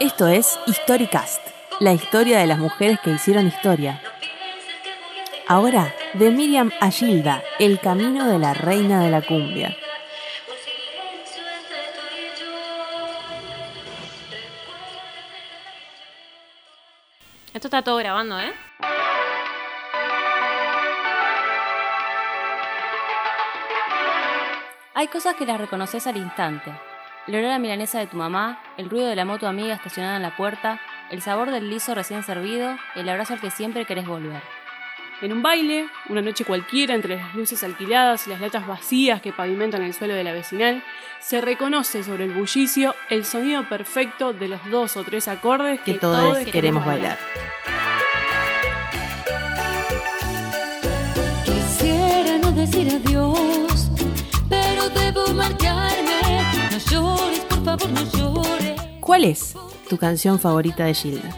Esto es Historicast, la historia de las mujeres que hicieron historia. Ahora, de Miriam a Gilda, el camino de la reina de la cumbia. Esto está todo grabando, ¿eh? Hay cosas que las reconoces al instante. El olor a milanesa de tu mamá, el ruido de la moto amiga estacionada en la puerta, el sabor del liso recién servido, el abrazo al que siempre querés volver. En un baile, una noche cualquiera, entre las luces alquiladas y las latas vacías que pavimentan el suelo de la vecinal, se reconoce sobre el bullicio el sonido perfecto de los dos o tres acordes que, todos queremos bailar. Quisiera no decir adiós, ¿Cuál es tu canción favorita de Gilda?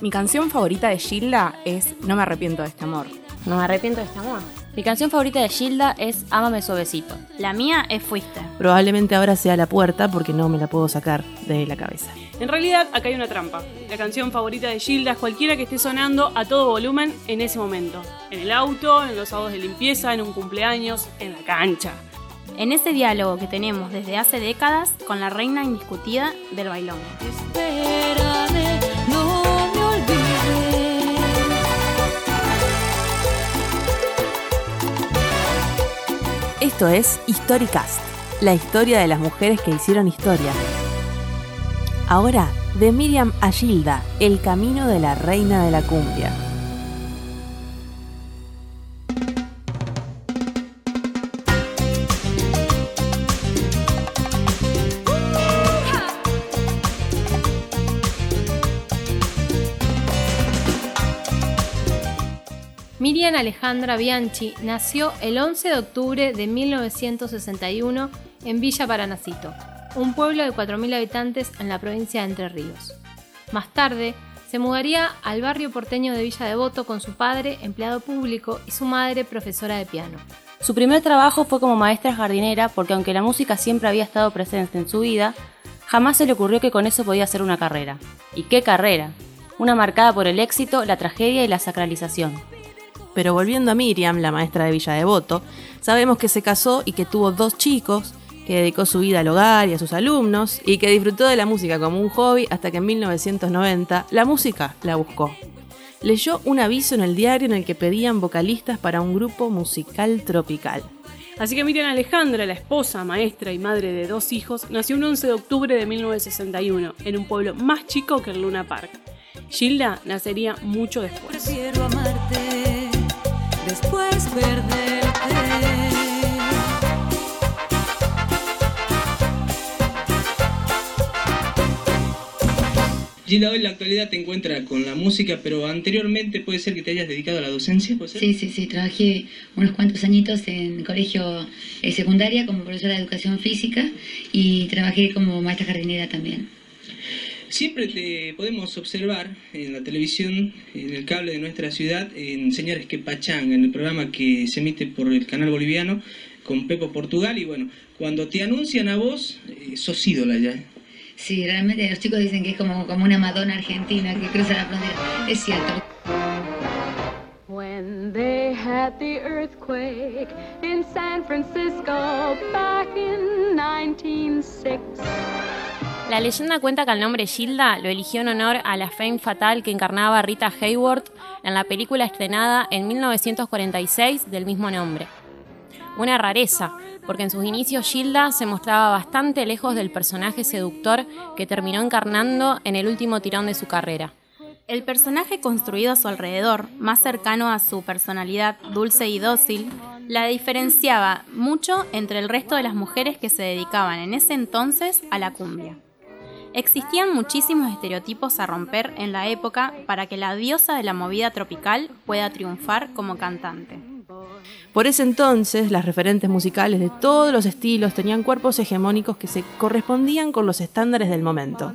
Mi canción favorita de Gilda es No me arrepiento de este amor. No me arrepiento de este amor. Mi canción favorita de Gilda es Ámame suavecito. La mía es Fuiste. Probablemente ahora sea La Puerta porque no me la puedo sacar de la cabeza. En realidad, acá hay una trampa. La canción favorita de Gilda es cualquiera que esté sonando a todo volumen en ese momento. En el auto, en los sábados de limpieza, en un cumpleaños, en la cancha. En ese diálogo que tenemos desde hace décadas con la reina indiscutida del bailón. Espérame, no. Esto es Historicast, la historia de las mujeres que hicieron historia. Ahora, de Miriam a Gilda, el camino de la reina de la cumbia. Miriam Alejandra Bianchi nació el 11 de octubre de 1961 en Villa Paranacito, un pueblo de 4.000 habitantes en la provincia de Entre Ríos. Más tarde, se mudaría al barrio porteño de Villa Devoto con su padre, empleado público, y su madre, profesora de piano. Su primer trabajo fue como maestra jardinera porque aunque la música siempre había estado presente en su vida, jamás se le ocurrió que con eso podía hacer una carrera. ¿Y qué carrera? Una marcada por el éxito, la tragedia y la sacralización. Pero volviendo a Miriam, la maestra de Villa Devoto, sabemos que se casó y que tuvo dos chicos, que dedicó su vida al hogar y a sus alumnos, y que disfrutó de la música como un hobby hasta que en 1990 la música la buscó. Leyó un aviso en el diario en el que pedían vocalistas para un grupo musical tropical. Así que Miriam Alejandra, la esposa, maestra y madre de dos hijos, nació un 11 de octubre de 1961 en un pueblo más chico que el Luna Park. Gilda nacería mucho después. Prefiero amarte, después perderte. Gilda, hoy en la actualidad te encuentras con la música, pero anteriormente puede ser que te hayas dedicado a la docencia, ¿puede ser? Sí, sí, sí, trabajé unos cuantos añitos en colegio eh, secundaria como profesora de educación física y trabajé como maestra jardinera también. Siempre te podemos observar en la televisión, en el cable de nuestra ciudad, en Señores que Pachanga, en el programa que se emite por el canal boliviano con Pepo Portugal. Y bueno, cuando te anuncian a vos, eh, sos ídola ya. Sí, realmente los chicos dicen que es como, como una Madonna argentina que cruza la frontera. Es cierto. When they had the earthquake in San Francisco back in 1906. La leyenda cuenta que el nombre Gilda lo eligió en honor a la fame fatal que encarnaba Rita Hayworth en la película estrenada en 1946 del mismo nombre. Una rareza, porque en sus inicios Gilda se mostraba bastante lejos del personaje seductor que terminó encarnando en el último tirón de su carrera. El personaje construido a su alrededor, más cercano a su personalidad dulce y dócil, la diferenciaba mucho entre el resto de las mujeres que se dedicaban en ese entonces a la cumbia. Existían muchísimos estereotipos a romper en la época para que la diosa de la movida tropical pueda triunfar como cantante. Por ese entonces, las referentes musicales de todos los estilos tenían cuerpos hegemónicos que se correspondían con los estándares del momento.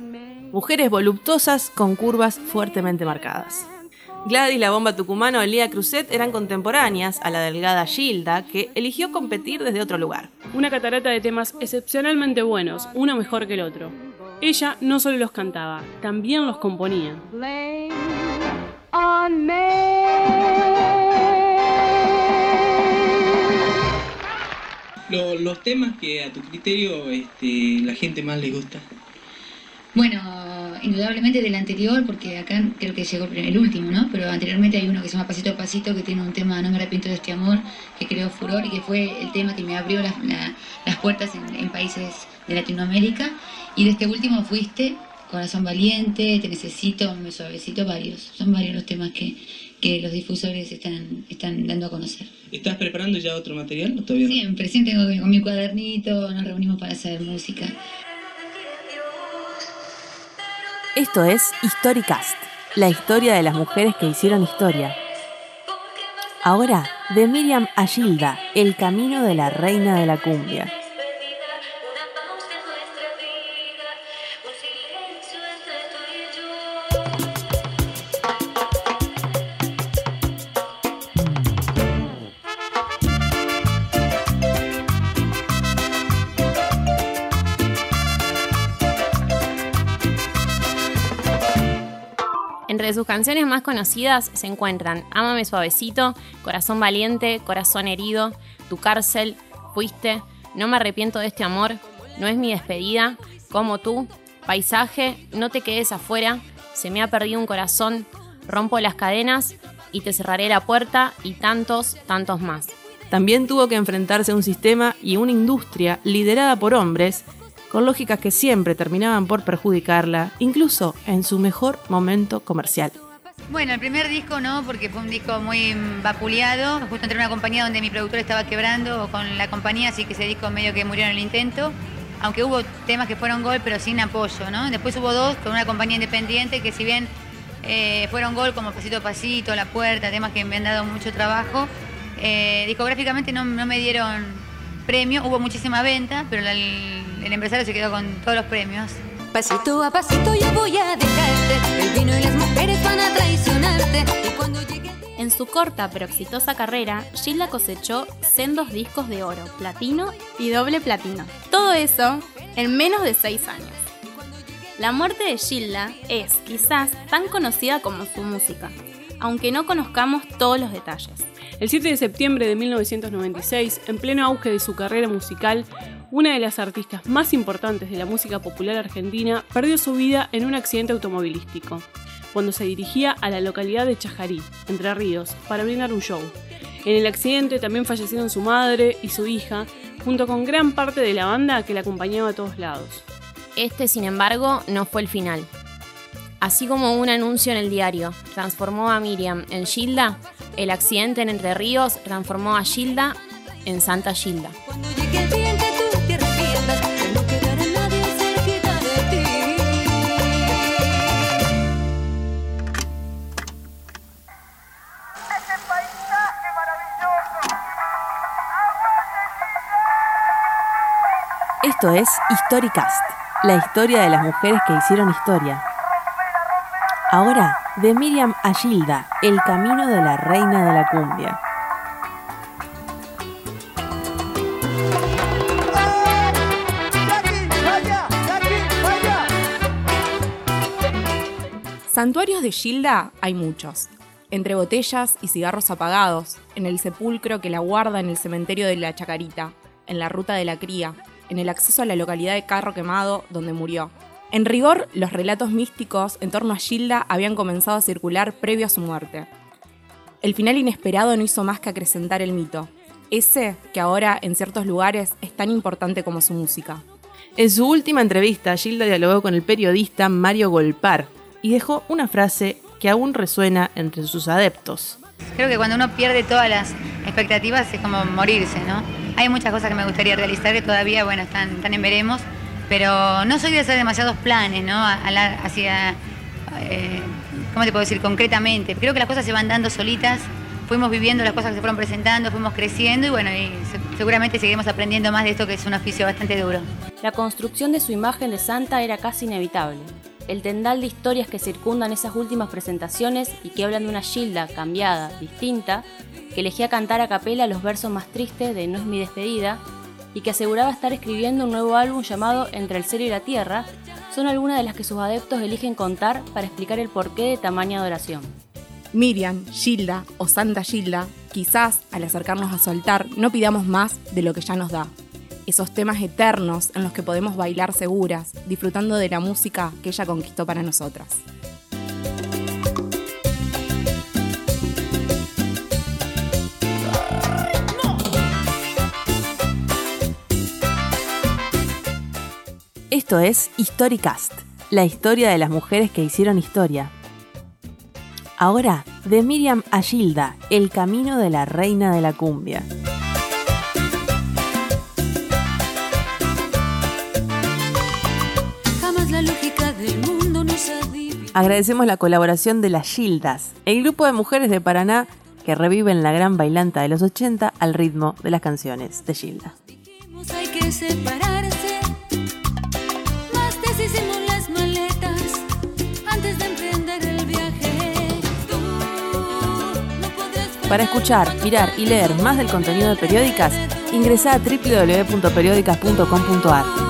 Mujeres voluptuosas con curvas fuertemente marcadas. Gladys, la bomba tucumana o Elia Cruzet eran contemporáneas a la delgada Gilda, que eligió competir desde otro lugar. Una catarata de temas excepcionalmente buenos, uno mejor que el otro. Ella no solo los cantaba, también los componía. Los temas que a tu criterio este, la gente más le gusta. Bueno, indudablemente del anterior, porque acá creo que llegó el último, ¿no? Pero anteriormente hay uno que se llama Pasito a Pasito, que tiene un tema No me arrepiento de este amor, que creó furor y que fue el tema que me abrió las, la- las puertas en, en países de Latinoamérica. Y de este último fuiste Corazón Valiente, Te Necesito, Me Suavecito, varios. Son varios los temas que, que los difusores están, están dando a conocer. ¿Estás preparando ya otro material o todavía no? Siempre, siempre tengo con mi cuadernito, nos reunimos para hacer música. Esto es Historicast, la historia de las mujeres que hicieron historia. Ahora, de Miriam a Gilda, el camino de la reina de la cumbia. Sus canciones más conocidas se encuentran Ámame suavecito, Corazón valiente, Corazón herido, Tu cárcel, Fuiste, No me arrepiento de este amor, No es mi despedida, Como tú, Paisaje, No te quedes afuera, Se me ha perdido un corazón, Rompo las cadenas y te cerraré la puerta y tantos, tantos más. También tuvo que enfrentarse a un sistema y una industria liderada por hombres, con lógicas que siempre terminaban por perjudicarla, incluso en su mejor momento comercial. Bueno, el primer disco no, porque fue un disco muy vapuleado. Justo entré en una compañía donde mi productor estaba quebrando con la compañía, así que ese disco medio que murió en el intento. Aunque hubo temas que fueron gol, pero sin apoyo, ¿no? Después hubo dos con una compañía independiente que si bien eh, fueron gol como Pasito a Pasito, La Puerta, temas que me han dado mucho trabajo, eh, discográficamente no, no me dieron premio. Hubo muchísima venta, pero la- el, el empresario se quedó con todos los premios. Pasito a pasito yo voy a dejarte. El vino y las mujeres van a traicionarte. Y cuando llegue el día- En su corta pero exitosa carrera, Gilda cosechó sendos discos de oro, platino y doble platino. Todo eso en menos de seis años. La muerte de Gilda es, quizás, tan conocida como su música, aunque no conozcamos todos los detalles. El 7 de septiembre de 1996, en pleno auge de su carrera musical, una de las artistas más importantes de la música popular argentina perdió su vida en un accidente automovilístico, cuando se dirigía a la localidad de Chajarí, Entre Ríos, para brindar un show. En el accidente también fallecieron su madre y su hija, junto con gran parte de la banda que la acompañaba a todos lados. Este, sin embargo, no fue el final. Así como un anuncio en el diario transformó a Miriam en Gilda, el accidente en Entre Ríos transformó a Gilda en Santa Gilda. Esto es Historicast, la historia de las mujeres que hicieron historia. Ahora, de Miriam a Gilda, el camino de la reina de la cumbia. Santuarios de Gilda hay muchos. Entre botellas y cigarros apagados, en el sepulcro que la guarda en el cementerio de la Chacarita, en la ruta de la cría, en el acceso a la localidad de Carro Quemado, donde murió. En rigor, los relatos místicos en torno a Gilda habían comenzado a circular previo a su muerte. El final inesperado no hizo más que acrecentar el mito, ese que ahora en ciertos lugares es tan importante como su música. En su última entrevista, Gilda dialogó con el periodista Mario Golpar y dejó una frase que aún resuena entre sus adeptos. Creo que cuando uno pierde todas las expectativas es como morirse, ¿no? Hay muchas cosas que me gustaría realizar que todavía, bueno, están, están en veremos, pero no soy de hacer demasiados planes, ¿no? Hacia, eh, ¿cómo te puedo decir? Concretamente. Creo que las cosas se van dando solitas, fuimos viviendo las cosas que se fueron presentando, fuimos creciendo y bueno, y se- seguramente seguiremos aprendiendo más de esto que es un oficio bastante duro. La construcción de su imagen de santa era casi inevitable. El tendal de historias que circundan esas últimas presentaciones y que hablan de una Gilda cambiada, distinta, que elegía cantar a capela los versos más tristes de No es mi despedida y que aseguraba estar escribiendo un nuevo álbum llamado Entre el cielo y la tierra, son algunas de las que sus adeptos eligen contar para explicar el porqué de tamaña adoración. Miriam, Gilda o Santa Gilda, quizás al acercarnos a su altar no pidamos más de lo que ya nos da. Esos temas eternos en los que podemos bailar seguras, disfrutando de la música que ella conquistó para nosotras. Esto es Historicast, la historia de las mujeres que hicieron historia. Ahora, de Miriam a Gilda, el camino de la reina de la cumbia. Agradecemos la colaboración de las Gildas, el grupo de mujeres de Paraná que reviven la gran bailanta de los 80 al ritmo de las canciones de Gilda. Hay que separarse. Más deshicimos las maletas antes de emprender el viaje. Tú no podrás Para escuchar, mirar y leer más del contenido de Periódicas, ingresa a www.periódicas.com.ar.